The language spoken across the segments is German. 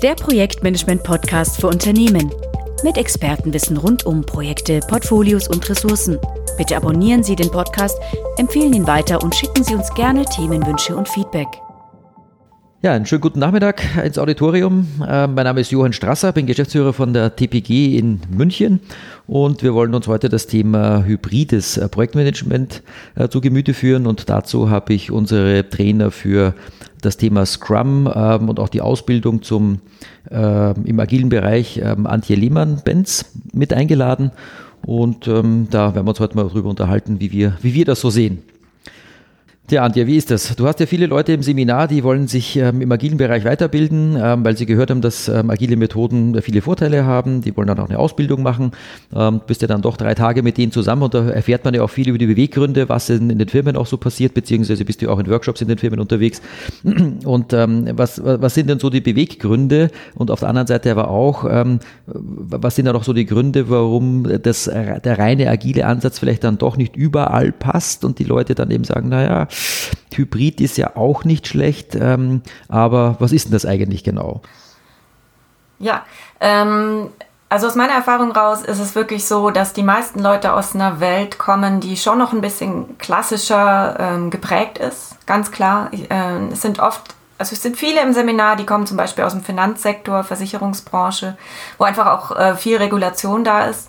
der Projektmanagement-Podcast für Unternehmen. Mit Expertenwissen rund um Projekte, Portfolios und Ressourcen. Bitte abonnieren Sie den Podcast, empfehlen ihn weiter und schicken Sie uns gerne Themenwünsche und Feedback. Ja, einen schönen guten Nachmittag ins Auditorium. Äh, mein Name ist Johann Strasser, bin Geschäftsführer von der TPG in München und wir wollen uns heute das Thema hybrides äh, Projektmanagement äh, zu Gemüte führen und dazu habe ich unsere Trainer für das Thema Scrum ähm, und auch die Ausbildung zum, äh, im agilen Bereich ähm, Antje Lehmann-Benz mit eingeladen und ähm, da werden wir uns heute mal darüber unterhalten, wie wir, wie wir das so sehen. Tja, Antje, wie ist das? Du hast ja viele Leute im Seminar, die wollen sich ähm, im agilen Bereich weiterbilden, ähm, weil sie gehört haben, dass ähm, agile Methoden viele Vorteile haben. Die wollen dann auch eine Ausbildung machen. Ähm, bist ja dann doch drei Tage mit denen zusammen und da erfährt man ja auch viel über die Beweggründe, was in, in den Firmen auch so passiert, beziehungsweise bist du auch in Workshops in den Firmen unterwegs. Und ähm, was, was sind denn so die Beweggründe? Und auf der anderen Seite aber auch, ähm, was sind dann auch so die Gründe, warum das, der reine agile Ansatz vielleicht dann doch nicht überall passt und die Leute dann eben sagen, naja, Hybrid ist ja auch nicht schlecht, ähm, aber was ist denn das eigentlich genau? Ja, ähm, also aus meiner Erfahrung raus ist es wirklich so, dass die meisten Leute aus einer Welt kommen, die schon noch ein bisschen klassischer ähm, geprägt ist. Ganz klar. Äh, es sind oft, also es sind viele im Seminar, die kommen zum Beispiel aus dem Finanzsektor, Versicherungsbranche, wo einfach auch äh, viel Regulation da ist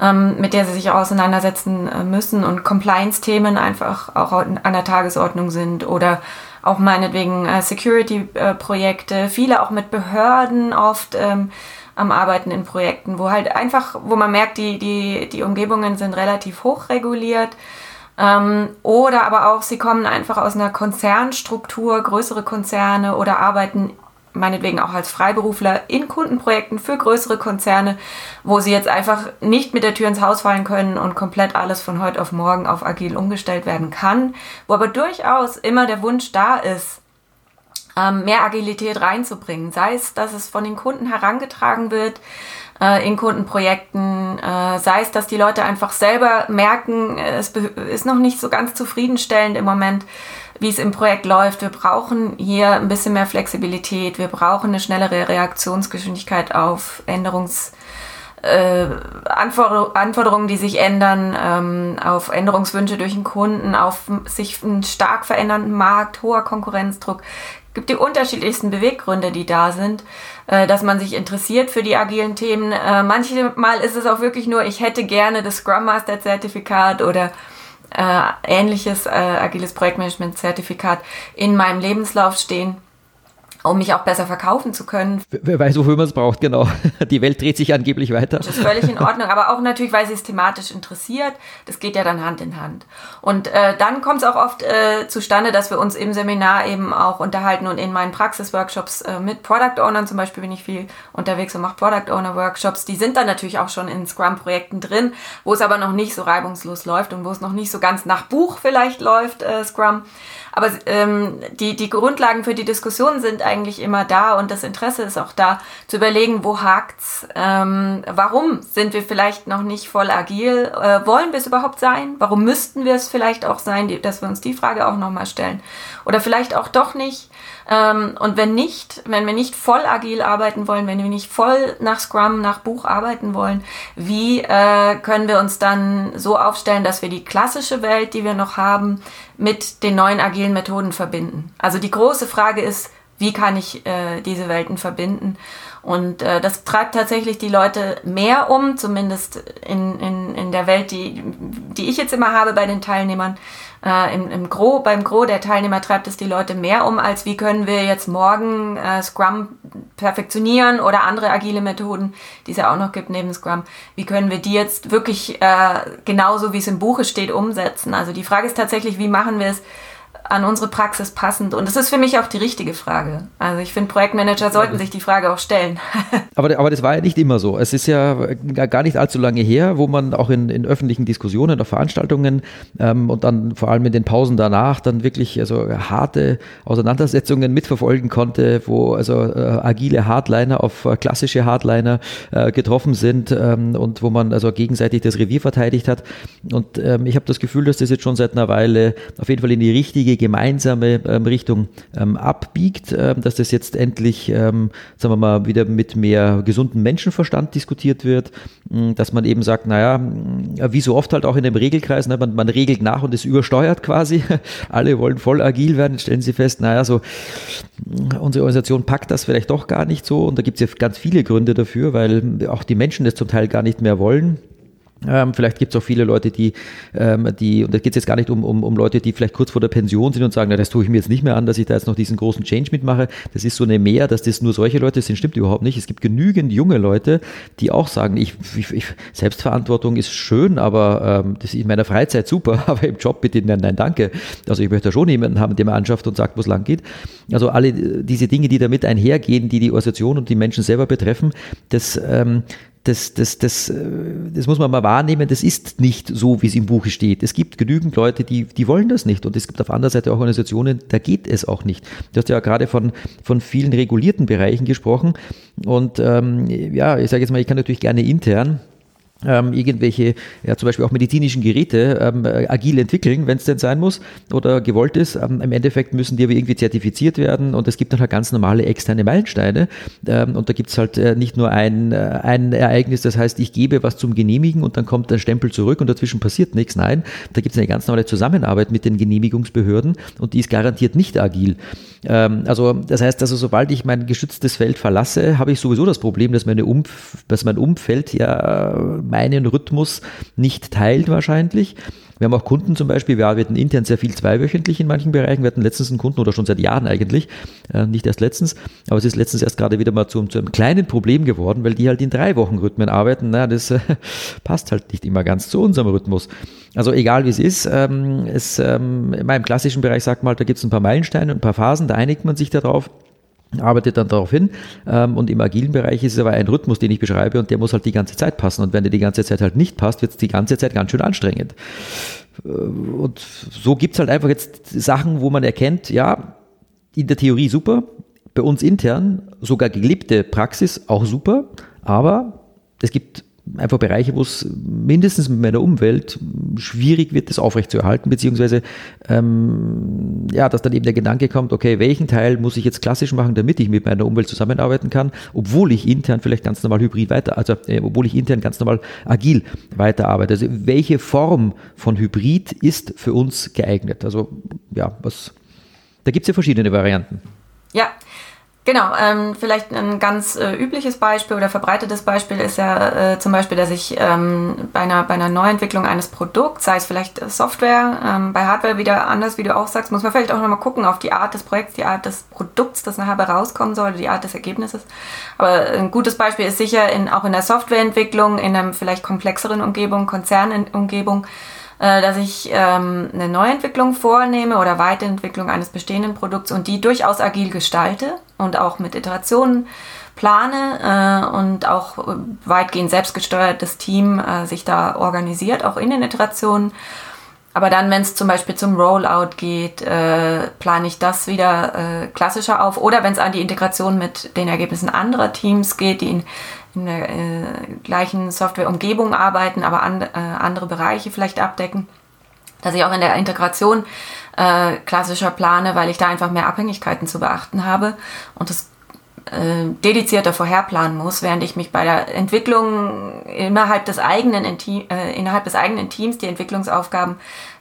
ähm, mit der sie sich auseinandersetzen äh, müssen und Compliance-Themen einfach auch an der Tagesordnung sind oder auch meinetwegen äh, Security-Projekte, viele auch mit Behörden oft ähm, am Arbeiten in Projekten, wo halt einfach, wo man merkt, die, die, die Umgebungen sind relativ hoch reguliert. Ähm, oder aber auch, sie kommen einfach aus einer Konzernstruktur, größere Konzerne oder arbeiten meinetwegen auch als Freiberufler in Kundenprojekten für größere Konzerne, wo sie jetzt einfach nicht mit der Tür ins Haus fallen können und komplett alles von heute auf morgen auf agil umgestellt werden kann, wo aber durchaus immer der Wunsch da ist, ähm, mehr Agilität reinzubringen, sei es, dass es von den Kunden herangetragen wird, äh, in Kundenprojekten, äh, sei es, dass die Leute einfach selber merken, es ist noch nicht so ganz zufriedenstellend im Moment, wie es im Projekt läuft. Wir brauchen hier ein bisschen mehr Flexibilität. Wir brauchen eine schnellere Reaktionsgeschwindigkeit auf Änderungs äh, Anforderungen, die sich ändern, ähm, auf Änderungswünsche durch den Kunden, auf sich einen stark verändernden Markt, hoher Konkurrenzdruck. Es gibt die unterschiedlichsten Beweggründe, die da sind, äh, dass man sich interessiert für die agilen Themen. Äh, manchmal ist es auch wirklich nur, ich hätte gerne das Scrum Master Zertifikat oder äh, ähnliches äh, agiles Projektmanagement-Zertifikat in meinem Lebenslauf stehen um mich auch besser verkaufen zu können. Wer weiß, wofür man es braucht, genau. Die Welt dreht sich angeblich weiter. Das ist völlig in Ordnung, aber auch natürlich, weil sie es thematisch interessiert. Das geht ja dann Hand in Hand. Und äh, dann kommt es auch oft äh, zustande, dass wir uns im Seminar eben auch unterhalten und in meinen Praxisworkshops äh, mit Product Ownern zum Beispiel bin ich viel unterwegs und mache Product Owner Workshops. Die sind dann natürlich auch schon in Scrum-Projekten drin, wo es aber noch nicht so reibungslos läuft und wo es noch nicht so ganz nach Buch vielleicht läuft, äh, Scrum. Aber ähm, die, die Grundlagen für die Diskussion sind eigentlich immer da und das Interesse ist auch da, zu überlegen, wo hakt's, ähm, warum sind wir vielleicht noch nicht voll agil, äh, wollen wir es überhaupt sein, warum müssten wir es vielleicht auch sein, die, dass wir uns die Frage auch nochmal stellen. Oder vielleicht auch doch nicht. Ähm, und wenn nicht, wenn wir nicht voll agil arbeiten wollen, wenn wir nicht voll nach Scrum, nach Buch arbeiten wollen, wie äh, können wir uns dann so aufstellen, dass wir die klassische Welt, die wir noch haben, mit den neuen agilen Methoden verbinden? Also die große Frage ist, wie kann ich äh, diese Welten verbinden? Und äh, das treibt tatsächlich die Leute mehr um, zumindest in, in, in der Welt, die, die ich jetzt immer habe bei den Teilnehmern. Äh, im, im Gro, beim Gros der Teilnehmer treibt es die Leute mehr um, als wie können wir jetzt morgen äh, Scrum perfektionieren oder andere agile Methoden, die es ja auch noch gibt neben Scrum. Wie können wir die jetzt wirklich äh, genauso, wie es im Buche steht, umsetzen? Also die Frage ist tatsächlich, wie machen wir es an unsere Praxis passend? Und das ist für mich auch die richtige Frage. Also ich finde, Projektmanager sollten sich die Frage auch stellen. aber, aber das war ja nicht immer so. Es ist ja gar nicht allzu lange her, wo man auch in, in öffentlichen Diskussionen, auf Veranstaltungen ähm, und dann vor allem in den Pausen danach dann wirklich also harte Auseinandersetzungen mitverfolgen konnte, wo also äh, agile Hardliner auf äh, klassische Hardliner äh, getroffen sind ähm, und wo man also gegenseitig das Revier verteidigt hat. Und ähm, ich habe das Gefühl, dass das jetzt schon seit einer Weile auf jeden Fall in die richtige gemeinsame ähm, Richtung ähm, abbiegt, ähm, dass das jetzt endlich, ähm, sagen wir mal, wieder mit mehr gesundem Menschenverstand diskutiert wird, mh, dass man eben sagt, naja, wie so oft halt auch in dem Regelkreis, ne, man, man regelt nach und es übersteuert quasi. Alle wollen voll agil werden, stellen sie fest, naja, so unsere Organisation packt das vielleicht doch gar nicht so und da gibt es ja ganz viele Gründe dafür, weil auch die Menschen das zum Teil gar nicht mehr wollen. Ähm, vielleicht gibt es auch viele Leute, die, ähm, die und da geht es jetzt gar nicht um, um, um Leute, die vielleicht kurz vor der Pension sind und sagen, na, das tue ich mir jetzt nicht mehr an, dass ich da jetzt noch diesen großen Change mitmache. Das ist so eine Mehr, dass das nur solche Leute sind, stimmt überhaupt nicht. Es gibt genügend junge Leute, die auch sagen, ich, ich, ich Selbstverantwortung ist schön, aber ähm, das ist in meiner Freizeit super, aber im Job bitte nein, nein, danke. Also ich möchte schon jemanden haben, der mir anschafft und sagt, wo es lang geht. Also alle diese Dinge, die damit einhergehen, die die Organisation und die Menschen selber betreffen, das, ähm, das, das, das, äh, das muss man mal wahrnehmen, das ist nicht so, wie es im Buche steht. Es gibt genügend Leute, die, die wollen das nicht. Und es gibt auf der anderen Seite auch Organisationen, da geht es auch nicht. Du hast ja gerade von, von vielen regulierten Bereichen gesprochen. Und ähm, ja, ich sage jetzt mal, ich kann natürlich gerne intern ähm, irgendwelche, ja, zum Beispiel auch medizinischen Geräte ähm, agil entwickeln, wenn es denn sein muss oder gewollt ist. Ähm, Im Endeffekt müssen die aber irgendwie zertifiziert werden und es gibt dann halt ganz normale externe Meilensteine. Ähm, und da gibt es halt äh, nicht nur ein, äh, ein Ereignis, das heißt, ich gebe was zum Genehmigen und dann kommt ein Stempel zurück und dazwischen passiert nichts. Nein, da gibt es eine ganz normale Zusammenarbeit mit den Genehmigungsbehörden und die ist garantiert nicht agil. Ähm, also das heißt also, sobald ich mein geschütztes Feld verlasse, habe ich sowieso das Problem, dass, meine Umf dass mein Umfeld ja meinen Rhythmus nicht teilt wahrscheinlich. Wir haben auch Kunden zum Beispiel, wir arbeiten intern sehr viel zweiwöchentlich in manchen Bereichen. Wir hatten letztens einen Kunden oder schon seit Jahren eigentlich, äh, nicht erst letztens, aber es ist letztens erst gerade wieder mal zu, zu, einem kleinen Problem geworden, weil die halt in drei Wochen Rhythmen arbeiten. Na, das äh, passt halt nicht immer ganz zu unserem Rhythmus. Also egal wie es ist, ähm, ähm, in meinem klassischen Bereich sagt man halt, da gibt es ein paar Meilensteine und ein paar Phasen, da einigt man sich darauf arbeitet dann darauf hin. Ähm, und im agilen Bereich ist es aber ein Rhythmus, den ich beschreibe und der muss halt die ganze Zeit passen. Und wenn der die ganze Zeit halt nicht passt, wird es die ganze Zeit ganz schön anstrengend. Äh, und so gibt es halt einfach jetzt Sachen, wo man erkennt, ja, in der Theorie super, bei uns intern sogar gelebte Praxis auch super, aber es gibt einfach Bereiche, wo es mindestens mit meiner Umwelt schwierig wird, das aufrechtzuerhalten, beziehungsweise ähm, ja, dass dann eben der Gedanke kommt, okay, welchen Teil muss ich jetzt klassisch machen, damit ich mit meiner Umwelt zusammenarbeiten kann, obwohl ich intern vielleicht ganz normal hybrid weiter, also äh, obwohl ich intern ganz normal agil weiterarbeite. Also welche Form von Hybrid ist für uns geeignet? Also ja, was da gibt es ja verschiedene Varianten. Ja, Genau, ähm, vielleicht ein ganz äh, übliches Beispiel oder verbreitetes Beispiel ist ja äh, zum Beispiel, dass ich ähm, bei, einer, bei einer Neuentwicklung eines Produkts, sei es vielleicht Software, ähm, bei Hardware wieder anders, wie du auch sagst, muss man vielleicht auch nochmal gucken auf die Art des Projekts, die Art des Produkts, das nachher rauskommen soll, die Art des Ergebnisses. Aber ein gutes Beispiel ist sicher in, auch in der Softwareentwicklung, in einer vielleicht komplexeren Umgebung, Konzernumgebung, äh, dass ich ähm, eine Neuentwicklung vornehme oder Weiterentwicklung eines bestehenden Produkts und die durchaus agil gestalte und auch mit Iterationen plane äh, und auch weitgehend selbstgesteuertes Team äh, sich da organisiert, auch in den Iterationen. Aber dann, wenn es zum Beispiel zum Rollout geht, äh, plane ich das wieder äh, klassischer auf. Oder wenn es an die Integration mit den Ergebnissen anderer Teams geht, die in in der äh, gleichen Softwareumgebung arbeiten, aber an, äh, andere Bereiche vielleicht abdecken. Dass ich auch in der Integration äh, klassischer plane, weil ich da einfach mehr Abhängigkeiten zu beachten habe und das äh, dedizierter vorherplanen muss, während ich mich bei der Entwicklung innerhalb des eigenen, äh, innerhalb des eigenen Teams die Entwicklungsaufgaben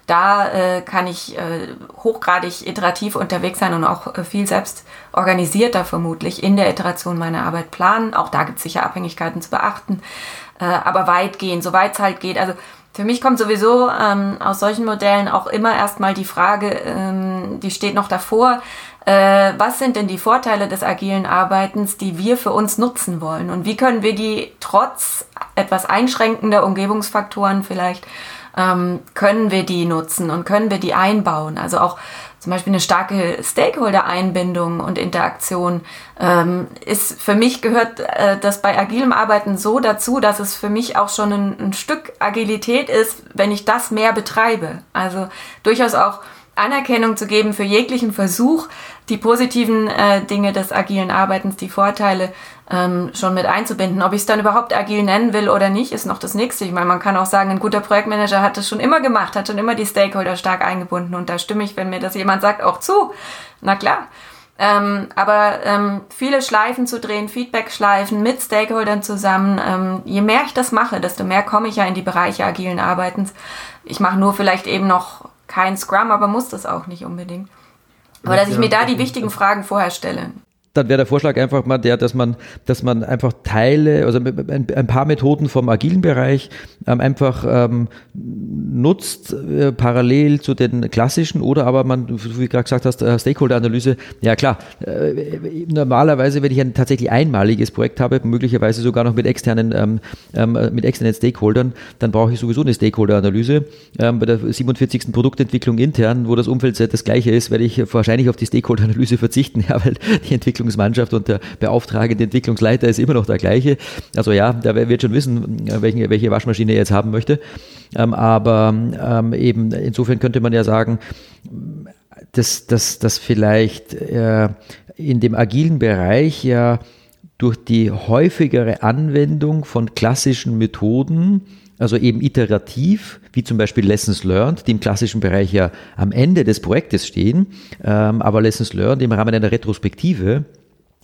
da äh, kann ich äh, hochgradig iterativ unterwegs sein und auch äh, viel selbst organisierter vermutlich in der Iteration meiner Arbeit planen. Auch da gibt es sicher Abhängigkeiten zu beachten, äh, aber weitgehend, soweit es halt geht. Also für mich kommt sowieso ähm, aus solchen Modellen auch immer erstmal die Frage, ähm, die steht noch davor, äh, was sind denn die Vorteile des agilen Arbeitens, die wir für uns nutzen wollen und wie können wir die trotz etwas einschränkender Umgebungsfaktoren vielleicht ähm, können wir die nutzen und können wir die einbauen. Also auch zum Beispiel eine starke Stakeholder-Einbindung und Interaktion ähm, ist für mich gehört äh, das bei agilem Arbeiten so dazu, dass es für mich auch schon ein, ein Stück Agilität ist, wenn ich das mehr betreibe. Also durchaus auch Anerkennung zu geben für jeglichen Versuch, die positiven äh, Dinge des agilen Arbeitens, die Vorteile ähm, schon mit einzubinden. Ob ich es dann überhaupt agil nennen will oder nicht, ist noch das nächste. Ich meine, man kann auch sagen, ein guter Projektmanager hat das schon immer gemacht, hat schon immer die Stakeholder stark eingebunden und da stimme ich, wenn mir das jemand sagt, auch zu. Na klar. Ähm, aber ähm, viele Schleifen zu drehen, Feedback-Schleifen mit Stakeholdern zusammen, ähm, je mehr ich das mache, desto mehr komme ich ja in die Bereiche agilen Arbeitens. Ich mache nur vielleicht eben noch kein Scrum, aber muss das auch nicht unbedingt. Aber dass ich mir da die wichtigen Fragen vorher stelle dann wäre der Vorschlag einfach mal der, dass man, dass man einfach Teile, also ein, paar Methoden vom agilen Bereich ähm, einfach ähm, nutzt, äh, parallel zu den klassischen oder aber man, wie du gerade gesagt hast, äh, Stakeholder-Analyse, ja klar, äh, normalerweise, wenn ich ein tatsächlich einmaliges Projekt habe, möglicherweise sogar noch mit externen, ähm, ähm mit externen Stakeholdern, dann brauche ich sowieso eine Stakeholder-Analyse. Ähm, bei der 47. Produktentwicklung intern, wo das Umfeld das gleiche ist, werde ich wahrscheinlich auf die Stakeholder-Analyse verzichten, ja, weil die Entwicklung Entwicklungsmannschaft und der beauftragende Entwicklungsleiter ist immer noch der gleiche. Also ja, der wird schon wissen, welche, welche Waschmaschine er jetzt haben möchte. Ähm, aber ähm, eben insofern könnte man ja sagen, dass, dass, dass vielleicht äh, in dem agilen Bereich ja durch die häufigere Anwendung von klassischen Methoden also eben iterativ, wie zum Beispiel Lessons Learned, die im klassischen Bereich ja am Ende des Projektes stehen, ähm, aber Lessons Learned im Rahmen einer Retrospektive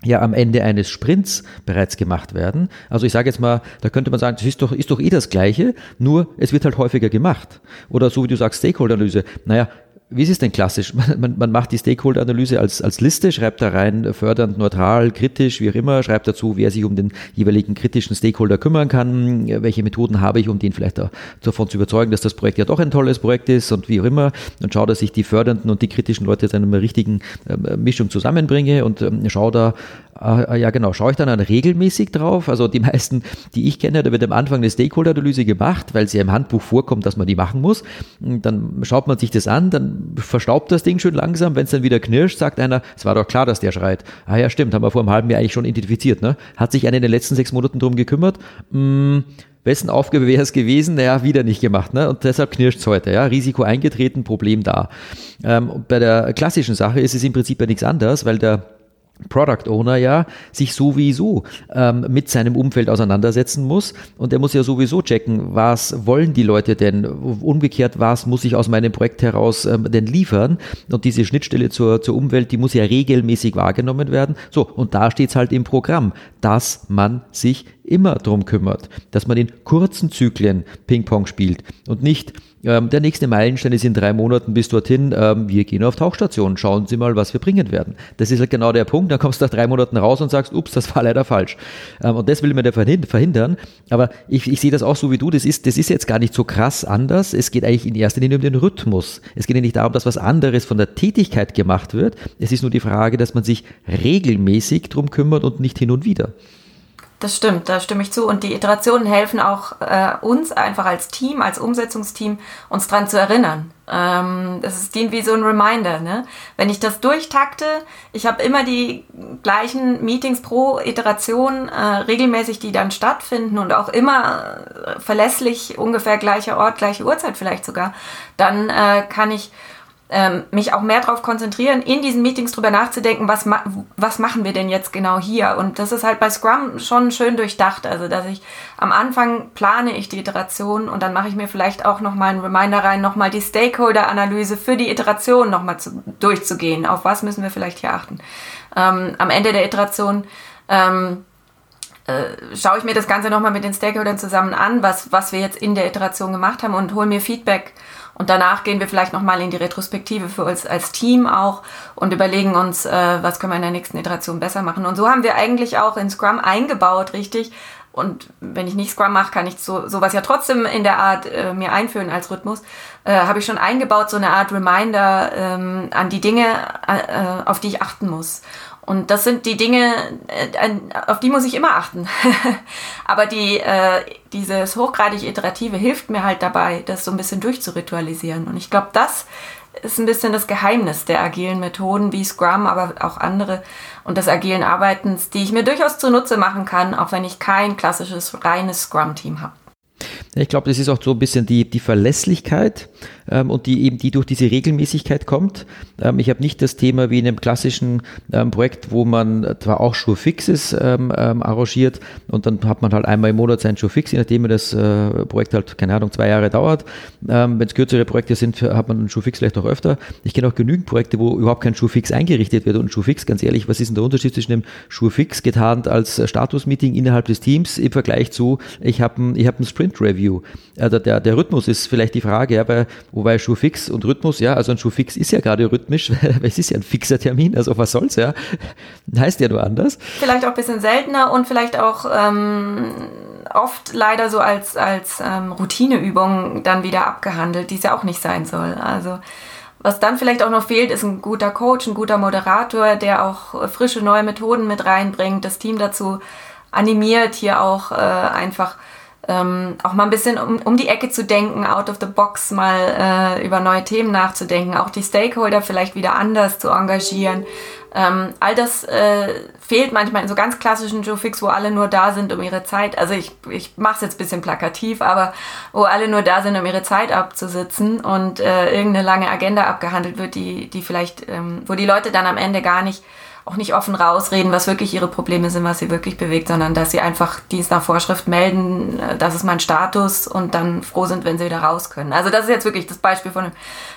ja am Ende eines Sprints bereits gemacht werden. Also ich sage jetzt mal, da könnte man sagen, das ist doch, ist doch eh das Gleiche, nur es wird halt häufiger gemacht. Oder so wie du sagst, Stakeholder-Analyse. Naja, wie ist es denn klassisch? Man, man macht die Stakeholder-Analyse als, als Liste, schreibt da rein, fördernd, neutral, kritisch, wie auch immer, schreibt dazu, wer sich um den jeweiligen kritischen Stakeholder kümmern kann, welche Methoden habe ich, um den vielleicht davon zu überzeugen, dass das Projekt ja doch ein tolles Projekt ist und wie auch immer. Und schaue, dass ich die fördernden und die kritischen Leute in einer richtigen äh, Mischung zusammenbringe und ähm, schaue da, äh, ja genau, schaue ich dann regelmäßig drauf. Also die meisten, die ich kenne, da wird am Anfang eine Stakeholder-Analyse gemacht, weil es ja im Handbuch vorkommt, dass man die machen muss. Dann schaut man sich das an, dann verstaubt das Ding schön langsam. Wenn es dann wieder knirscht, sagt einer, es war doch klar, dass der schreit. Ah ja, stimmt, haben wir vor einem halben Jahr eigentlich schon identifiziert. Ne? Hat sich einer in den letzten sechs Monaten drum gekümmert? Hm, wessen Aufgabe wäre es gewesen? Naja, wieder nicht gemacht. Ne? Und deshalb knirscht es heute. Ja? Risiko eingetreten, Problem da. Ähm, und bei der klassischen Sache ist es im Prinzip ja nichts anderes, weil der Product Owner ja sich sowieso ähm, mit seinem Umfeld auseinandersetzen muss. Und er muss ja sowieso checken, was wollen die Leute denn, umgekehrt, was muss ich aus meinem Projekt heraus ähm, denn liefern? Und diese Schnittstelle zur, zur Umwelt, die muss ja regelmäßig wahrgenommen werden. So, und da steht es halt im Programm, dass man sich immer darum kümmert, dass man in kurzen Zyklen Ping-Pong spielt und nicht ähm, der nächste Meilenstein ist in drei Monaten bis dorthin, ähm, wir gehen auf Tauchstation, schauen Sie mal, was wir bringen werden. Das ist halt genau der Punkt, dann kommst du nach drei Monaten raus und sagst, ups, das war leider falsch. Ähm, und das will man ja verhindern, aber ich, ich sehe das auch so wie du, das ist, das ist jetzt gar nicht so krass anders, es geht eigentlich in erster Linie um den Rhythmus. Es geht ja nicht darum, dass was anderes von der Tätigkeit gemacht wird, es ist nur die Frage, dass man sich regelmäßig drum kümmert und nicht hin und wieder. Das stimmt, da stimme ich zu. Und die Iterationen helfen auch äh, uns einfach als Team, als Umsetzungsteam, uns dran zu erinnern. Ähm, das ist dient wie so ein Reminder. Ne? Wenn ich das durchtakte, ich habe immer die gleichen Meetings pro Iteration, äh, regelmäßig, die dann stattfinden und auch immer äh, verlässlich, ungefähr gleicher Ort, gleiche Uhrzeit vielleicht sogar, dann äh, kann ich ähm, mich auch mehr darauf konzentrieren, in diesen Meetings drüber nachzudenken, was, ma was machen wir denn jetzt genau hier. Und das ist halt bei Scrum schon schön durchdacht. Also, dass ich am Anfang plane ich die Iteration und dann mache ich mir vielleicht auch nochmal einen Reminder rein, nochmal die Stakeholder-Analyse für die Iteration nochmal durchzugehen. Auf was müssen wir vielleicht hier achten. Ähm, am Ende der Iteration ähm, äh, schaue ich mir das Ganze nochmal mit den Stakeholdern zusammen an, was, was wir jetzt in der Iteration gemacht haben und hole mir Feedback und danach gehen wir vielleicht nochmal in die Retrospektive für uns als Team auch und überlegen uns, äh, was können wir in der nächsten Iteration besser machen. Und so haben wir eigentlich auch in Scrum eingebaut, richtig. Und wenn ich nicht Scrum mache, kann ich so, sowas ja trotzdem in der Art äh, mir einführen als Rhythmus. Äh, Habe ich schon eingebaut, so eine Art Reminder ähm, an die Dinge, äh, auf die ich achten muss. Und das sind die Dinge, äh, auf die muss ich immer achten. Aber die, äh, dieses hochgradig Iterative hilft mir halt dabei, das so ein bisschen durchzuritualisieren. Und ich glaube, das ist ein bisschen das Geheimnis der agilen Methoden wie Scrum, aber auch andere und des agilen Arbeitens, die ich mir durchaus zunutze machen kann, auch wenn ich kein klassisches reines Scrum-Team habe. Ich glaube, das ist auch so ein bisschen die, die Verlässlichkeit ähm, und die eben die durch diese Regelmäßigkeit kommt. Ähm, ich habe nicht das Thema wie in einem klassischen ähm, Projekt, wo man zwar auch Sure-Fixes ähm, ähm, arrangiert und dann hat man halt einmal im Monat sein Sure-Fix, je nachdem das äh, Projekt halt, keine Ahnung, zwei Jahre dauert. Ähm, Wenn es kürzere Projekte sind, hat man einen Sure-Fix vielleicht auch öfter. Ich kenne auch genügend Projekte, wo überhaupt kein Sure-Fix eingerichtet wird und Sure-Fix, ganz ehrlich, was ist denn der Unterschied zwischen dem Sure-Fix getarnt als Status-Meeting innerhalb des Teams im Vergleich zu, ich habe ein, ich hab ein Sprint-Review Review. Also der, der Rhythmus ist vielleicht die Frage, ja, weil, wobei Schuhfix und Rhythmus, ja, also ein Schuhfix ist ja gerade rhythmisch, weil es ist ja ein fixer Termin, also was soll's, ja. Heißt ja nur anders. Vielleicht auch ein bisschen seltener und vielleicht auch ähm, oft leider so als, als ähm, Routineübung dann wieder abgehandelt, die es ja auch nicht sein soll. Also was dann vielleicht auch noch fehlt, ist ein guter Coach, ein guter Moderator, der auch frische neue Methoden mit reinbringt, das Team dazu animiert, hier auch äh, einfach ähm, auch mal ein bisschen um, um die Ecke zu denken, out of the box mal äh, über neue Themen nachzudenken, auch die Stakeholder vielleicht wieder anders zu engagieren. Ähm, all das äh, fehlt manchmal in so ganz klassischen Joe Fix, wo alle nur da sind, um ihre Zeit, also ich, ich mache es jetzt ein bisschen plakativ, aber wo alle nur da sind, um ihre Zeit abzusitzen und äh, irgendeine lange Agenda abgehandelt wird, die, die vielleicht, ähm, wo die Leute dann am Ende gar nicht auch nicht offen rausreden, was wirklich ihre Probleme sind, was sie wirklich bewegt, sondern dass sie einfach Dienst nach Vorschrift melden, äh, das ist mein Status und dann froh sind, wenn sie wieder raus können. Also das ist jetzt wirklich das Beispiel von einem,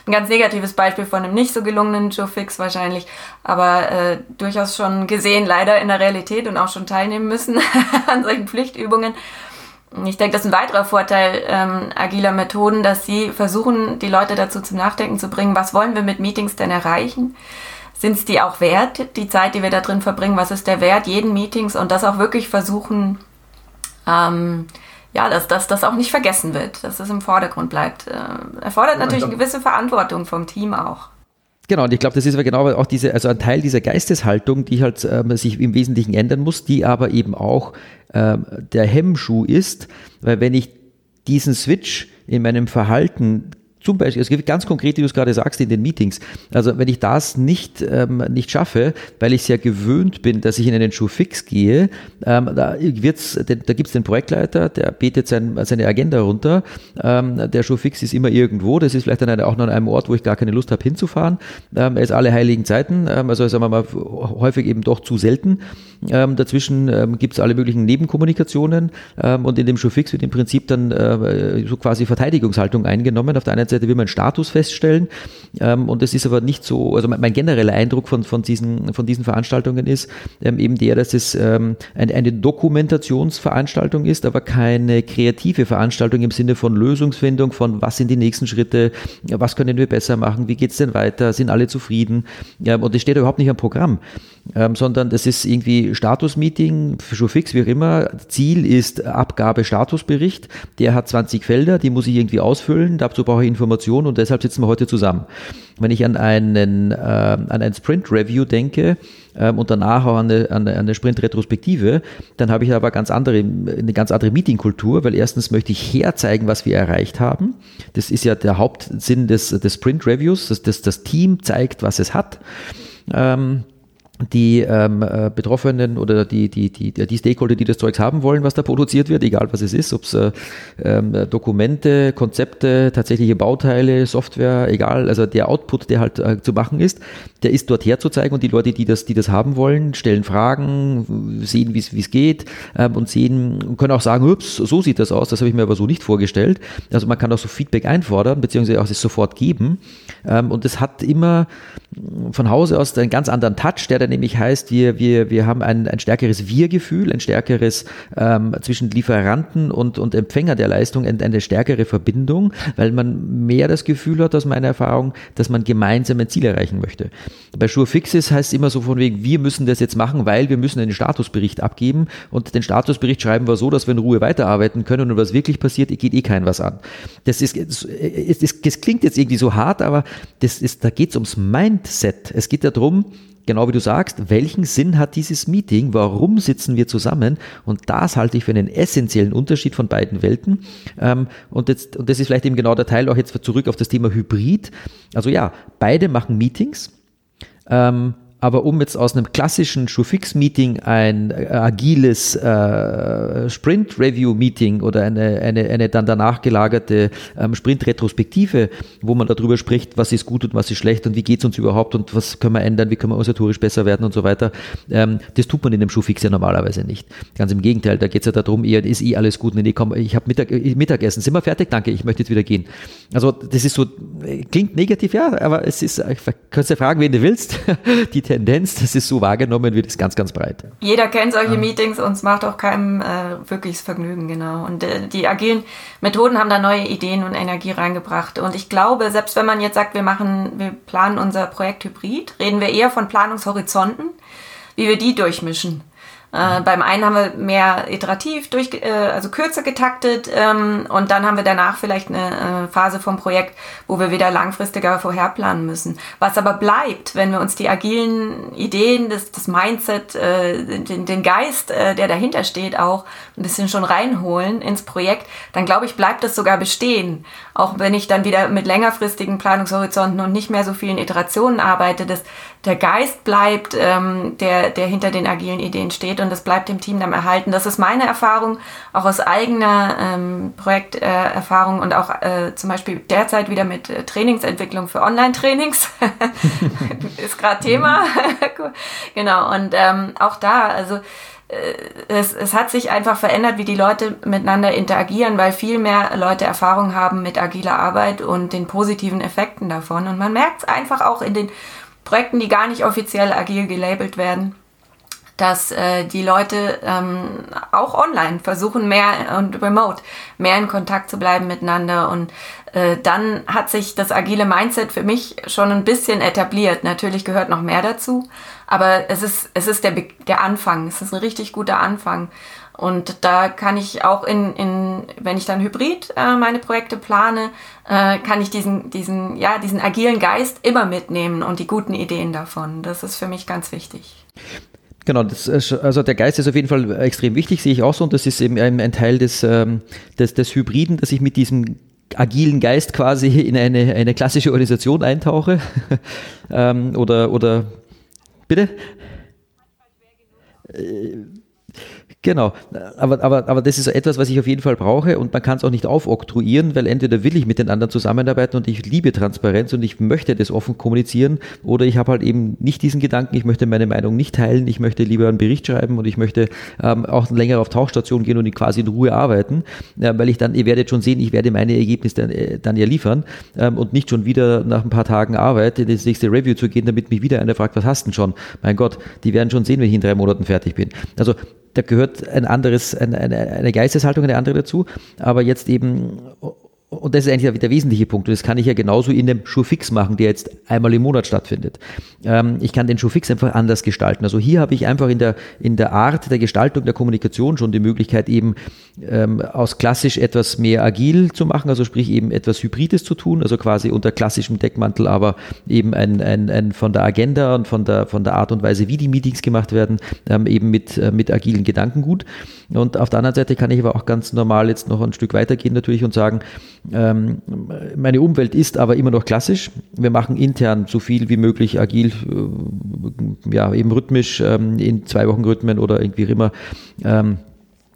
ein ganz negatives Beispiel von einem nicht so gelungenen Joe Fix wahrscheinlich, aber äh, durchaus schon gesehen, leider in der Realität und auch schon teilnehmen müssen an solchen Pflichtübungen. Ich denke, das ist ein weiterer Vorteil ähm, agiler Methoden, dass sie versuchen, die Leute dazu zum Nachdenken zu bringen, was wollen wir mit Meetings denn erreichen? Sind es die auch wert, die Zeit, die wir da drin verbringen, was ist der Wert jeden Meetings und das auch wirklich versuchen, ähm, ja, dass, dass das auch nicht vergessen wird, dass es im Vordergrund bleibt. Äh, erfordert natürlich eine gewisse Verantwortung vom Team auch. Genau, und ich glaube, das ist aber genau auch diese, also ein Teil dieser Geisteshaltung, die halt ähm, sich im Wesentlichen ändern muss, die aber eben auch ähm, der Hemmschuh ist, weil wenn ich diesen Switch in meinem Verhalten zum Beispiel, es gibt ganz konkret, wie du es gerade sagst, in den Meetings. Also wenn ich das nicht, ähm, nicht schaffe, weil ich sehr gewöhnt bin, dass ich in einen Schuh fix gehe, ähm, da, wird's, da gibt es den Projektleiter, der betet sein, seine Agenda runter. Ähm, der Schuh fix ist immer irgendwo. Das ist vielleicht dann auch noch an einem Ort, wo ich gar keine Lust habe hinzufahren. Ähm, er ist alle heiligen Zeiten, ähm, also sagen wir mal häufig eben doch zu selten. Ähm, dazwischen ähm, gibt es alle möglichen Nebenkommunikationen ähm, und in dem Schuh fix wird im Prinzip dann äh, so quasi Verteidigungshaltung eingenommen. Auf der einen Seite will man Status feststellen ähm, und es ist aber nicht so, also mein, mein, genereller Eindruck von, von, diesen, von diesen Veranstaltungen ist ähm, eben der, dass es ähm, eine, eine Dokumentationsveranstaltung ist, aber keine kreative Veranstaltung im Sinne von Lösungsfindung, von was sind die nächsten Schritte, was können wir besser machen, wie geht es denn weiter, sind alle zufrieden und es steht überhaupt nicht am Programm, sondern das ist irgendwie Status-Meeting, schon fix, wie auch immer, Ziel ist Abgabe Statusbericht, der hat 20 Felder, die muss ich irgendwie ausfüllen, dazu brauche ich Informationen und deshalb sitzen wir heute zusammen. Wenn ich an einen, äh, an ein Sprint-Review denke ähm, und danach auch an eine, an Sprint-Retrospektive, dann habe ich aber ganz andere, eine ganz andere Meeting-Kultur, weil erstens möchte ich herzeigen, was wir erreicht haben. Das ist ja der Hauptsinn des, des Sprint-Reviews, dass das, das Team zeigt, was es hat. Ähm, die ähm, äh, Betroffenen oder die, die, die, die Stakeholder, die das Zeugs haben wollen, was da produziert wird, egal was es ist, ob es äh, ähm, Dokumente, Konzepte, tatsächliche Bauteile, Software, egal, also der Output, der halt äh, zu machen ist, der ist dort herzuzeigen und die Leute, die das, die das haben wollen, stellen Fragen, sehen, wie es geht ähm, und sehen, können auch sagen, ups, so sieht das aus, das habe ich mir aber so nicht vorgestellt. Also man kann auch so Feedback einfordern, beziehungsweise auch es sofort geben ähm, und es hat immer von Hause aus einen ganz anderen Touch, der dann nämlich heißt, wir, wir, wir haben ein, ein stärkeres Wir-Gefühl, ein stärkeres ähm, zwischen Lieferanten und, und Empfänger der Leistung, eine, stärkere Verbindung, weil man mehr das Gefühl hat, aus meiner Erfahrung, dass man gemeinsam ein Ziel erreichen möchte. Bei Sure Fixes heißt es immer so von wegen, wir müssen das jetzt machen, weil wir müssen einen Statusbericht abgeben und den Statusbericht schreiben wir so, dass wir in Ruhe weiterarbeiten können und was wirklich passiert, geht eh kein was an. Das ist, es, es, es klingt jetzt irgendwie so hart, aber das ist, da geht es ums Mindset. Es geht darum, genau wie du sagst, welchen Sinn hat dieses Meeting? Warum sitzen wir zusammen? Und das halte ich für einen essentiellen Unterschied von beiden Welten. Ähm, und, jetzt, und das ist vielleicht eben genau der Teil auch jetzt zurück auf das Thema Hybrid. Also ja, beide machen Meetings. Ähm, aber um jetzt aus einem klassischen Showfix-Meeting ein äh, agiles äh, Sprint-Review-Meeting oder eine, eine, eine dann danach gelagerte ähm, Sprint-Retrospektive, wo man darüber spricht, was ist gut und was ist schlecht und wie geht es uns überhaupt und was können wir ändern, wie können wir organisatorisch besser werden und so weiter, ähm, das tut man in einem Showfix ja normalerweise nicht. Ganz im Gegenteil, da geht es ja darum, eher, ist eh alles gut, nee, komm, ich habe Mittag, äh, Mittagessen, sind wir fertig? Danke, ich möchte jetzt wieder gehen. Also das ist so, äh, klingt negativ, ja, aber es ist, kannst du fragen, wen du willst, die Tendenz, das ist so wahrgenommen wird, ist ganz, ganz breit. Jeder kennt solche ja. Meetings und es macht auch keinem äh, wirkliches Vergnügen, genau. Und äh, die agilen Methoden haben da neue Ideen und Energie reingebracht. Und ich glaube, selbst wenn man jetzt sagt, wir machen, wir planen unser Projekt Hybrid, reden wir eher von Planungshorizonten, wie wir die durchmischen. Äh, beim einen haben wir mehr iterativ, durch, äh, also kürzer getaktet ähm, und dann haben wir danach vielleicht eine äh, Phase vom Projekt, wo wir wieder langfristiger vorherplanen müssen. Was aber bleibt, wenn wir uns die agilen Ideen, das, das Mindset, äh, den, den Geist, äh, der dahinter steht, auch ein bisschen schon reinholen ins Projekt, dann glaube ich, bleibt das sogar bestehen. Auch wenn ich dann wieder mit längerfristigen Planungshorizonten und nicht mehr so vielen Iterationen arbeite, dass der Geist bleibt, ähm, der, der hinter den agilen Ideen steht und das bleibt dem Team dann erhalten. Das ist meine Erfahrung, auch aus eigener ähm, Projekterfahrung äh, und auch äh, zum Beispiel derzeit wieder mit äh, Trainingsentwicklung für Online-Trainings. ist gerade Thema. genau, und ähm, auch da, also äh, es, es hat sich einfach verändert, wie die Leute miteinander interagieren, weil viel mehr Leute Erfahrung haben mit agiler Arbeit und den positiven Effekten davon. Und man merkt es einfach auch in den Projekten, die gar nicht offiziell agil gelabelt werden, dass äh, die Leute ähm, auch online versuchen, mehr und remote mehr in Kontakt zu bleiben miteinander. Und äh, dann hat sich das agile Mindset für mich schon ein bisschen etabliert. Natürlich gehört noch mehr dazu, aber es ist, es ist der, der Anfang. Es ist ein richtig guter Anfang. Und da kann ich auch in, in wenn ich dann hybrid äh, meine Projekte plane, äh, kann ich diesen, diesen, ja, diesen agilen Geist immer mitnehmen und die guten Ideen davon. Das ist für mich ganz wichtig. Genau, das, also der Geist ist auf jeden Fall extrem wichtig, sehe ich auch so. Und das ist eben ein, Teil des, ähm, des, des Hybriden, dass ich mit diesem agilen Geist quasi in eine, eine klassische Organisation eintauche. ähm, oder, oder, bitte? Genau, aber, aber, aber das ist etwas, was ich auf jeden Fall brauche und man kann es auch nicht aufoktroyieren, weil entweder will ich mit den anderen zusammenarbeiten und ich liebe Transparenz und ich möchte das offen kommunizieren oder ich habe halt eben nicht diesen Gedanken, ich möchte meine Meinung nicht teilen, ich möchte lieber einen Bericht schreiben und ich möchte ähm, auch länger auf Tauchstation gehen und quasi in Ruhe arbeiten, äh, weil ich dann, ihr werdet schon sehen, ich werde meine Ergebnisse dann, äh, dann ja liefern ähm, und nicht schon wieder nach ein paar Tagen Arbeit in das nächste Review zu gehen, damit mich wieder einer fragt, was hast du denn schon? Mein Gott, die werden schon sehen, wenn ich in drei Monaten fertig bin. Also da gehört ein anderes, eine, eine Geisteshaltung, eine andere dazu. Aber jetzt eben und das ist eigentlich der wesentliche Punkt. Und das kann ich ja genauso in dem Schuhfix machen, der jetzt einmal im Monat stattfindet. Ähm, ich kann den Schuhfix einfach anders gestalten. Also hier habe ich einfach in der, in der Art der Gestaltung der Kommunikation schon die Möglichkeit, eben ähm, aus klassisch etwas mehr agil zu machen, also sprich eben etwas Hybrides zu tun, also quasi unter klassischem Deckmantel, aber eben ein, ein, ein von der Agenda und von der, von der Art und Weise, wie die Meetings gemacht werden, ähm, eben mit, äh, mit agilen Gedankengut. Und auf der anderen Seite kann ich aber auch ganz normal jetzt noch ein Stück weitergehen natürlich und sagen, ähm, meine Umwelt ist aber immer noch klassisch. Wir machen intern so viel wie möglich agil, äh, ja, eben rhythmisch ähm, in zwei Wochen Rhythmen oder irgendwie immer. Ähm,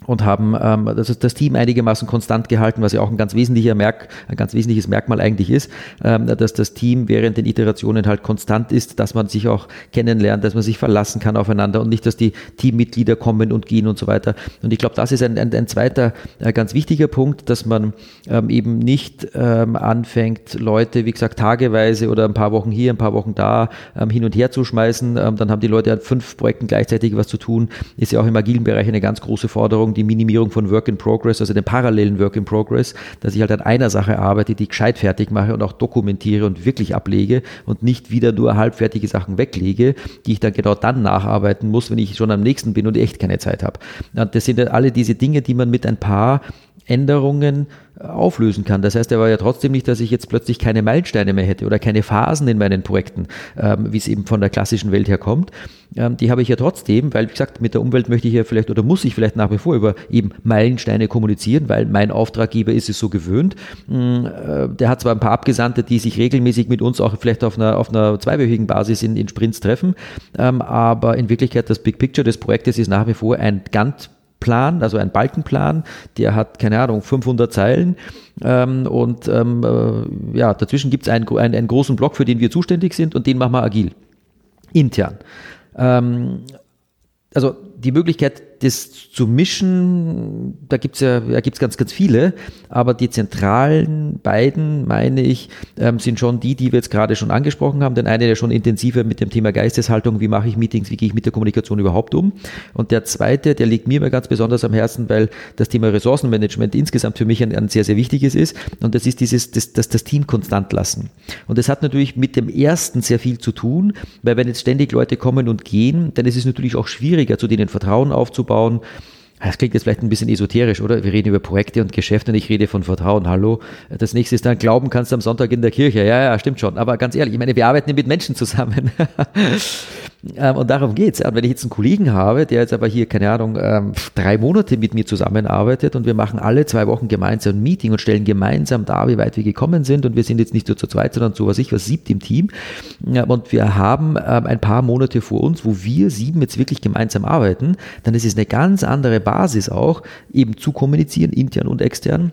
und haben ähm, das, das Team einigermaßen konstant gehalten, was ja auch ein ganz wesentlicher Merk, ein ganz wesentliches Merkmal eigentlich ist, ähm, dass das Team während den Iterationen halt konstant ist, dass man sich auch kennenlernt, dass man sich verlassen kann aufeinander und nicht, dass die Teammitglieder kommen und gehen und so weiter. Und ich glaube, das ist ein, ein, ein zweiter äh, ganz wichtiger Punkt, dass man ähm, eben nicht ähm, anfängt, Leute, wie gesagt, tageweise oder ein paar Wochen hier, ein paar Wochen da ähm, hin und her zu schmeißen. Ähm, dann haben die Leute an fünf Projekten gleichzeitig was zu tun. Ist ja auch im agilen Bereich eine ganz große Forderung die Minimierung von Work in Progress, also den parallelen Work in Progress, dass ich halt an einer Sache arbeite, die gescheit fertig mache und auch dokumentiere und wirklich ablege und nicht wieder nur halbfertige Sachen weglege, die ich dann genau dann nacharbeiten muss, wenn ich schon am nächsten bin und echt keine Zeit habe. Das sind alle diese Dinge, die man mit ein paar Änderungen auflösen kann. Das heißt, er war ja trotzdem nicht, dass ich jetzt plötzlich keine Meilensteine mehr hätte oder keine Phasen in meinen Projekten, ähm, wie es eben von der klassischen Welt her kommt. Ähm, die habe ich ja trotzdem, weil, wie gesagt, mit der Umwelt möchte ich ja vielleicht oder muss ich vielleicht nach wie vor über eben Meilensteine kommunizieren, weil mein Auftraggeber ist es so gewöhnt. Mm, äh, der hat zwar ein paar Abgesandte, die sich regelmäßig mit uns auch vielleicht auf einer, auf einer zweiwöchigen Basis in, in Sprints treffen, ähm, aber in Wirklichkeit das Big Picture des Projektes ist nach wie vor ein Gantt Plan, also ein Balkenplan, der hat, keine Ahnung, 500 Zeilen ähm, und ähm, äh, ja, dazwischen gibt es einen, einen, einen, großen Block, für den wir zuständig sind und den machen wir agil, intern. Ähm, also die Möglichkeit, das zu mischen, da gibt es ja da gibt's ganz, ganz viele, aber die zentralen beiden, meine ich, ähm, sind schon die, die wir jetzt gerade schon angesprochen haben. Den eine, der schon intensiver mit dem Thema Geisteshaltung, wie mache ich Meetings, wie gehe ich mit der Kommunikation überhaupt um. Und der zweite, der liegt mir immer ganz besonders am Herzen, weil das Thema Ressourcenmanagement insgesamt für mich ein, ein sehr, sehr wichtiges ist. Und das ist dieses, das, das, das Team konstant lassen. Und das hat natürlich mit dem ersten sehr viel zu tun, weil wenn jetzt ständig Leute kommen und gehen, dann ist es natürlich auch schwieriger, zu denen Vertrauen aufzubauen aufbauen. Das klingt jetzt vielleicht ein bisschen esoterisch, oder? Wir reden über Projekte und Geschäfte und ich rede von Vertrauen. Hallo. Das nächste ist dann, glauben kannst du am Sonntag in der Kirche. Ja, ja, stimmt schon. Aber ganz ehrlich, ich meine, wir arbeiten mit Menschen zusammen. Ähm, und darum geht's. Und wenn ich jetzt einen Kollegen habe, der jetzt aber hier, keine Ahnung, ähm, drei Monate mit mir zusammenarbeitet und wir machen alle zwei Wochen gemeinsam ein Meeting und stellen gemeinsam dar, wie weit wir gekommen sind und wir sind jetzt nicht nur zu zweit, sondern zu was ich was siebt im Team. Und wir haben ähm, ein paar Monate vor uns, wo wir sieben jetzt wirklich gemeinsam arbeiten, dann ist es eine ganz andere Basis auch, eben zu kommunizieren, intern und extern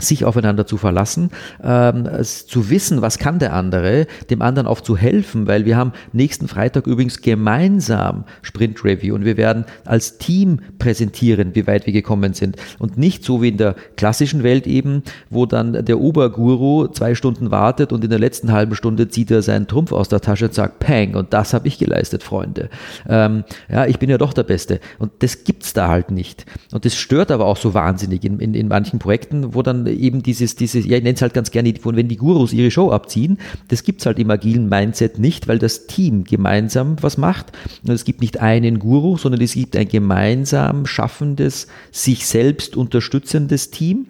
sich aufeinander zu verlassen, ähm, zu wissen, was kann der andere, dem anderen auch zu helfen, weil wir haben nächsten Freitag übrigens gemeinsam Sprint Review und wir werden als Team präsentieren, wie weit wir gekommen sind. Und nicht so wie in der klassischen Welt eben, wo dann der Oberguru zwei Stunden wartet und in der letzten halben Stunde zieht er seinen Trumpf aus der Tasche und sagt, Peng, und das habe ich geleistet, Freunde. Ähm, ja, ich bin ja doch der Beste. Und das gibt's da halt nicht. Und das stört aber auch so wahnsinnig in, in, in manchen Projekten, wo dann eben dieses, dieses, ja, ich nenne es halt ganz gerne, wenn die Gurus ihre Show abziehen, das gibt es halt im agilen Mindset nicht, weil das Team gemeinsam was macht. Und es gibt nicht einen Guru, sondern es gibt ein gemeinsam schaffendes, sich selbst unterstützendes Team.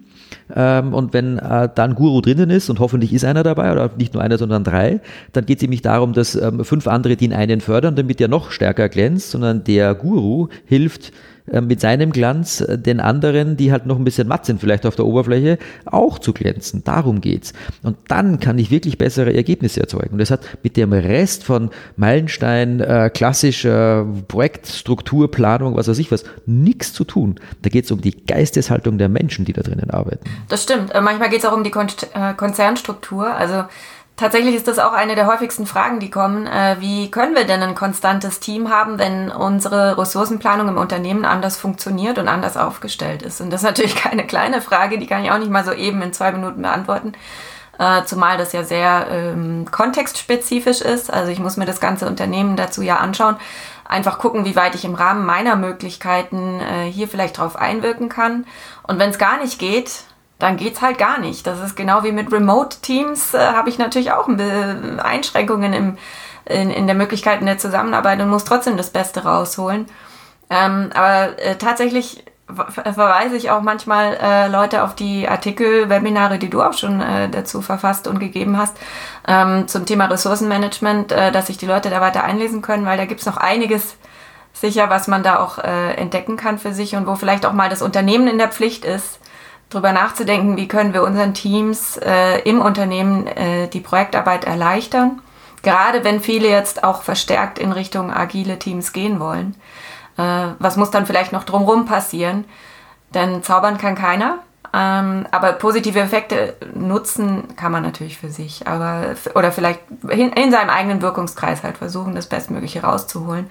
Ähm, und wenn äh, da ein Guru drinnen ist, und hoffentlich ist einer dabei, oder nicht nur einer, sondern drei, dann geht es nämlich darum, dass ähm, fünf andere den einen fördern, damit der noch stärker glänzt, sondern der Guru hilft, äh, mit seinem Glanz äh, den anderen, die halt noch ein bisschen matt sind, vielleicht auf der Oberfläche, auch zu glänzen. Darum geht's. Und dann kann ich wirklich bessere Ergebnisse erzeugen. Und das hat mit dem Rest von Meilenstein, äh, klassischer Projektstruktur, Planung, was weiß ich was, nichts zu tun. Da geht es um die Geisteshaltung der Menschen, die da drinnen arbeiten. Das stimmt. Manchmal geht es auch um die Konzernstruktur. Also Tatsächlich ist das auch eine der häufigsten Fragen, die kommen. Äh, wie können wir denn ein konstantes Team haben, wenn unsere Ressourcenplanung im Unternehmen anders funktioniert und anders aufgestellt ist? Und das ist natürlich keine kleine Frage, die kann ich auch nicht mal so eben in zwei Minuten beantworten. Äh, zumal das ja sehr ähm, kontextspezifisch ist. Also ich muss mir das ganze Unternehmen dazu ja anschauen. Einfach gucken, wie weit ich im Rahmen meiner Möglichkeiten äh, hier vielleicht drauf einwirken kann. Und wenn es gar nicht geht, dann geht's halt gar nicht. Das ist genau wie mit Remote-Teams, äh, habe ich natürlich auch Einschränkungen im, in, in der Möglichkeiten der Zusammenarbeit und muss trotzdem das Beste rausholen. Ähm, aber äh, tatsächlich verweise ich auch manchmal äh, Leute auf die Artikel, Webinare, die du auch schon äh, dazu verfasst und gegeben hast, ähm, zum Thema Ressourcenmanagement, äh, dass sich die Leute da weiter einlesen können, weil da gibt's noch einiges sicher, was man da auch äh, entdecken kann für sich und wo vielleicht auch mal das Unternehmen in der Pflicht ist, darüber nachzudenken, wie können wir unseren Teams äh, im Unternehmen äh, die Projektarbeit erleichtern. Gerade wenn viele jetzt auch verstärkt in Richtung agile Teams gehen wollen. Äh, was muss dann vielleicht noch drumherum passieren? Denn zaubern kann keiner. Ähm, aber positive Effekte nutzen kann man natürlich für sich. Aber, oder vielleicht in, in, seinem eigenen Wirkungskreis halt versuchen, das Bestmögliche rauszuholen.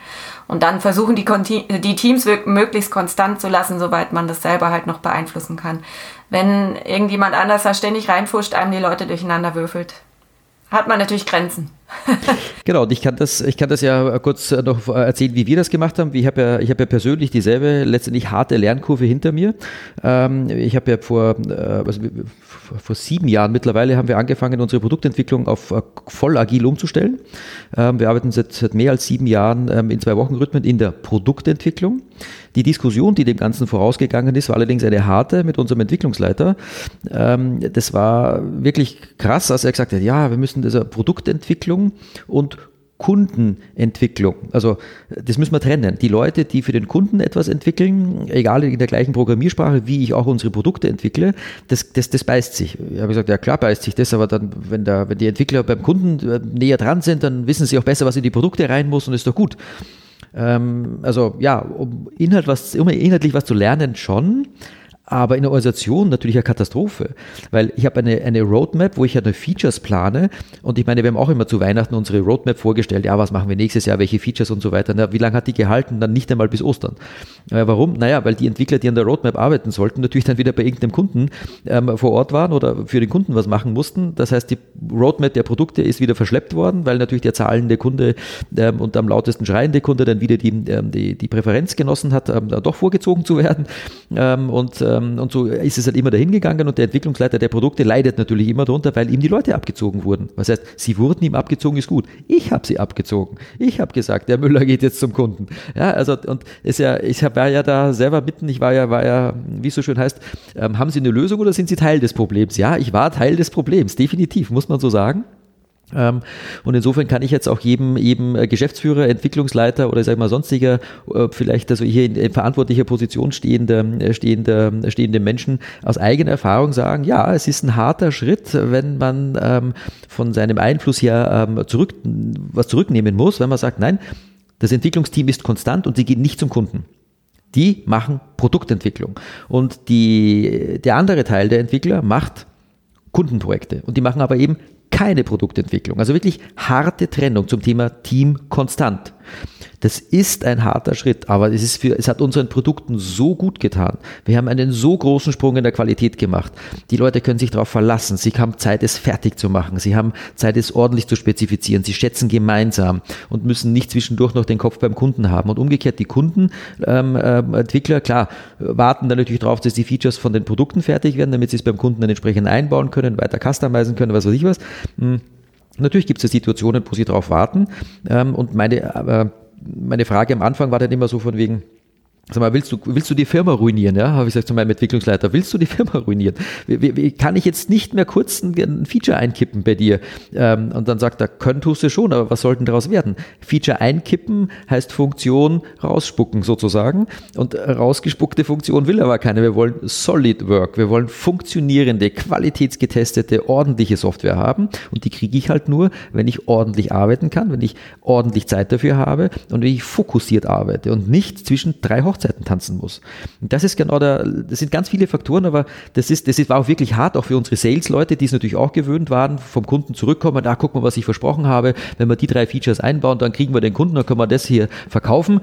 Und dann versuchen, die, die Teams möglichst konstant zu lassen, soweit man das selber halt noch beeinflussen kann. Wenn irgendjemand anders da ständig reinfuscht, einem die Leute durcheinander würfelt, hat man natürlich Grenzen. genau, und ich kann das, ich kann das ja kurz noch erzählen, wie wir das gemacht haben. Ich habe ja, ich ja persönlich dieselbe, letztendlich harte Lernkurve hinter mir. Ähm, ich habe ja vor, äh, also vor sieben Jahren mittlerweile haben wir angefangen, unsere Produktentwicklung auf äh, voll agil umzustellen. Ähm, wir arbeiten seit, seit mehr als sieben Jahren ähm, in zwei Wochen Rhythmen in der Produktentwicklung. Die Diskussion, die dem Ganzen vorausgegangen ist, war allerdings eine harte mit unserem Entwicklungsleiter. Das war wirklich krass, als er gesagt hat, ja, wir müssen diese Produktentwicklung und Kundenentwicklung. Also das müssen wir trennen. Die Leute, die für den Kunden etwas entwickeln, egal in der gleichen Programmiersprache, wie ich auch unsere Produkte entwickle, das, das, das beißt sich. Ich habe gesagt, ja klar beißt sich das, aber dann, wenn, der, wenn die Entwickler beim Kunden äh, näher dran sind, dann wissen sie auch besser, was in die Produkte rein muss und ist doch gut. Ähm, also ja, um, Inhalt was, um inhaltlich was zu lernen schon, aber in der Organisation natürlich eine Katastrophe, weil ich habe eine, eine Roadmap, wo ich ja eine Features plane und ich meine, wir haben auch immer zu Weihnachten unsere Roadmap vorgestellt, ja, was machen wir nächstes Jahr, welche Features und so weiter. Na, wie lange hat die gehalten? Dann nicht einmal bis Ostern. Äh, warum? Naja, weil die Entwickler, die an der Roadmap arbeiten sollten, natürlich dann wieder bei irgendeinem Kunden ähm, vor Ort waren oder für den Kunden was machen mussten. Das heißt, die Roadmap der Produkte ist wieder verschleppt worden, weil natürlich der zahlende Kunde ähm, und am lautesten schreiende Kunde dann wieder die, ähm, die, die Präferenz genossen hat, ähm, doch vorgezogen zu werden. Ähm, und ähm, und so ist es halt immer dahin gegangen und der Entwicklungsleiter der Produkte leidet natürlich immer darunter, weil ihm die Leute abgezogen wurden. Was heißt, sie wurden ihm abgezogen, ist gut. Ich habe sie abgezogen. Ich habe gesagt, der Müller geht jetzt zum Kunden. Ja, also und ist ja, ich war ja da selber mitten, ich war ja, war ja, wie es so schön heißt, ähm, haben Sie eine Lösung oder sind Sie Teil des Problems? Ja, ich war Teil des Problems, definitiv, muss man so sagen. Ähm, und insofern kann ich jetzt auch jedem, jedem äh, Geschäftsführer, Entwicklungsleiter oder sag mal sonstiger, äh, vielleicht also hier in, verantwortlicher Position stehende, äh, stehende, stehende Menschen aus eigener Erfahrung sagen, ja, es ist ein harter Schritt, wenn man ähm, von seinem Einfluss her ähm, zurück, was zurücknehmen muss, wenn man sagt, nein, das Entwicklungsteam ist konstant und sie gehen nicht zum Kunden. Die machen Produktentwicklung. Und die, der andere Teil der Entwickler macht Kundenprojekte. Und die machen aber eben keine Produktentwicklung. Also wirklich harte Trennung zum Thema Team konstant. Das ist ein harter Schritt, aber es, ist für, es hat unseren Produkten so gut getan. Wir haben einen so großen Sprung in der Qualität gemacht. Die Leute können sich darauf verlassen. Sie haben Zeit, es fertig zu machen. Sie haben Zeit, es ordentlich zu spezifizieren. Sie schätzen gemeinsam und müssen nicht zwischendurch noch den Kopf beim Kunden haben. Und umgekehrt, die Kunden, ähm, äh, Entwickler, klar, warten dann natürlich darauf, dass die Features von den Produkten fertig werden, damit sie es beim Kunden dann entsprechend einbauen können, weiter customizen können, was weiß ich was. Hm. Natürlich gibt es Situationen, wo sie darauf warten. Ähm, und meine, äh, meine Frage am Anfang war dann immer so von wegen, Sag mal, willst du, willst du die Firma ruinieren? Ja, habe ich gesagt zu meinem Entwicklungsleiter, willst du die Firma ruinieren? Wie, wie, kann ich jetzt nicht mehr kurz ein, ein Feature einkippen bei dir? Ähm, und dann sagt er, können tust du schon, aber was sollten daraus werden? Feature einkippen heißt Funktion rausspucken sozusagen. Und rausgespuckte Funktion will aber keine. Wir wollen Solid Work. Wir wollen funktionierende, qualitätsgetestete, ordentliche Software haben. Und die kriege ich halt nur, wenn ich ordentlich arbeiten kann, wenn ich ordentlich Zeit dafür habe und wenn ich fokussiert arbeite und nicht zwischen drei Hochzeiten tanzen muss. Das ist genau der, das sind ganz viele Faktoren, aber das ist, das ist, war auch wirklich hart, auch für unsere Sales-Leute, die es natürlich auch gewöhnt waren, vom Kunden zurückkommen, da guck mal, was ich versprochen habe, wenn wir die drei Features einbauen, dann kriegen wir den Kunden, dann können wir das hier verkaufen.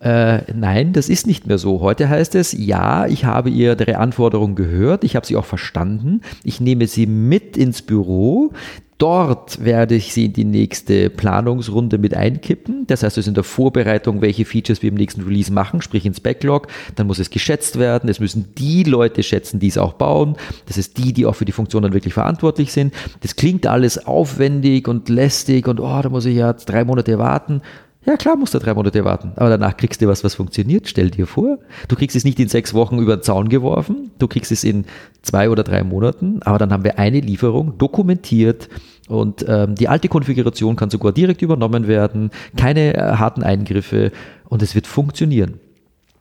Äh, nein, das ist nicht mehr so. Heute heißt es, ja, ich habe Ihre Anforderungen gehört, ich habe sie auch verstanden, ich nehme sie mit ins Büro, Dort werde ich sie in die nächste Planungsrunde mit einkippen. Das heißt, es ist in der Vorbereitung, welche Features wir im nächsten Release machen, sprich ins Backlog. Dann muss es geschätzt werden. Es müssen die Leute schätzen, die es auch bauen. Das ist die, die auch für die Funktionen wirklich verantwortlich sind. Das klingt alles aufwendig und lästig und oh, da muss ich ja drei Monate warten. Ja, klar musst du drei Monate warten, aber danach kriegst du was, was funktioniert. Stell dir vor, du kriegst es nicht in sechs Wochen über den Zaun geworfen, du kriegst es in zwei oder drei Monaten, aber dann haben wir eine Lieferung dokumentiert und ähm, die alte Konfiguration kann sogar direkt übernommen werden, keine äh, harten Eingriffe und es wird funktionieren.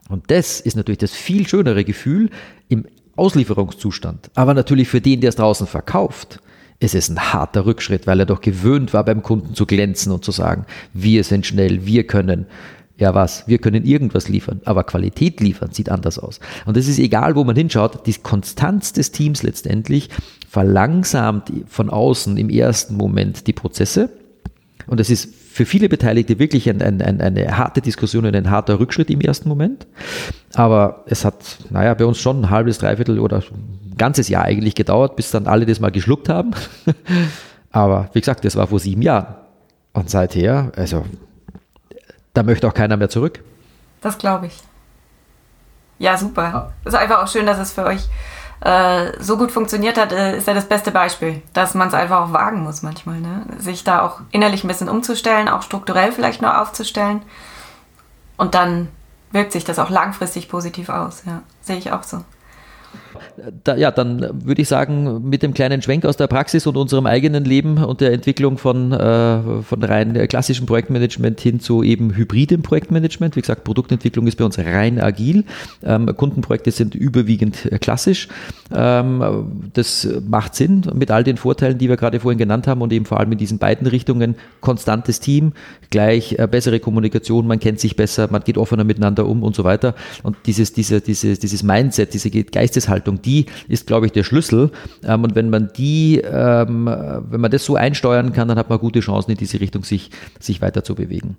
Und das ist natürlich das viel schönere Gefühl im Auslieferungszustand, aber natürlich für den, der es draußen verkauft es ist ein harter Rückschritt, weil er doch gewöhnt war, beim Kunden zu glänzen und zu sagen, wir sind schnell, wir können. Ja, was? Wir können irgendwas liefern, aber Qualität liefern sieht anders aus. Und es ist egal, wo man hinschaut, die Konstanz des Teams letztendlich verlangsamt von außen im ersten Moment die Prozesse. Und es ist für viele Beteiligte wirklich ein, ein, ein, eine harte Diskussion und ein harter Rückschritt im ersten Moment. Aber es hat, naja, bei uns schon ein halbes, dreiviertel oder ganzes Jahr eigentlich gedauert, bis dann alle das mal geschluckt haben. Aber wie gesagt, das war vor sieben Jahren. Und seither, also da möchte auch keiner mehr zurück. Das glaube ich. Ja, super. Es ist einfach auch schön, dass es für euch äh, so gut funktioniert hat, äh, ist ja das beste Beispiel, dass man es einfach auch wagen muss manchmal, ne? sich da auch innerlich ein bisschen umzustellen, auch strukturell vielleicht noch aufzustellen. Und dann wirkt sich das auch langfristig positiv aus. Ja, sehe ich auch so. Da, ja, dann würde ich sagen, mit dem kleinen Schwenk aus der Praxis und unserem eigenen Leben und der Entwicklung von, äh, von rein klassischem Projektmanagement hin zu eben hybridem Projektmanagement. Wie gesagt, Produktentwicklung ist bei uns rein agil. Ähm, Kundenprojekte sind überwiegend klassisch. Ähm, das macht Sinn mit all den Vorteilen, die wir gerade vorhin genannt haben und eben vor allem in diesen beiden Richtungen konstantes Team, gleich äh, bessere Kommunikation, man kennt sich besser, man geht offener miteinander um und so weiter. Und dieses, diese, diese, dieses Mindset, diese Geisteshaltung, die ist, glaube ich, der Schlüssel. Ähm, und wenn man die, ähm, wenn man das so einsteuern kann, dann hat man gute Chancen, in diese Richtung sich, sich weiter zu bewegen.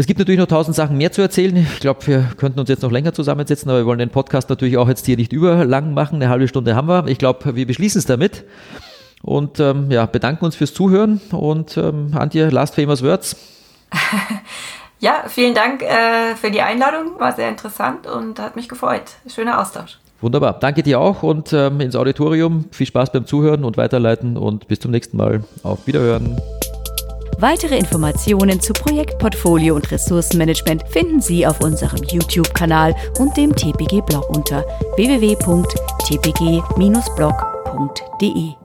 Es gibt natürlich noch tausend Sachen mehr zu erzählen. Ich glaube, wir könnten uns jetzt noch länger zusammensetzen, aber wir wollen den Podcast natürlich auch jetzt hier nicht überlang machen. Eine halbe Stunde haben wir. Ich glaube, wir beschließen es damit. Und ähm, ja, bedanken uns fürs Zuhören und ähm, Antje, last famous words. ja, vielen Dank äh, für die Einladung, war sehr interessant und hat mich gefreut. Schöner Austausch. Wunderbar, danke dir auch und ähm, ins Auditorium. Viel Spaß beim Zuhören und Weiterleiten und bis zum nächsten Mal. Auf Wiederhören. Weitere Informationen zu Projektportfolio und Ressourcenmanagement finden Sie auf unserem YouTube-Kanal und dem TPG-Blog unter www.tpg-blog.de.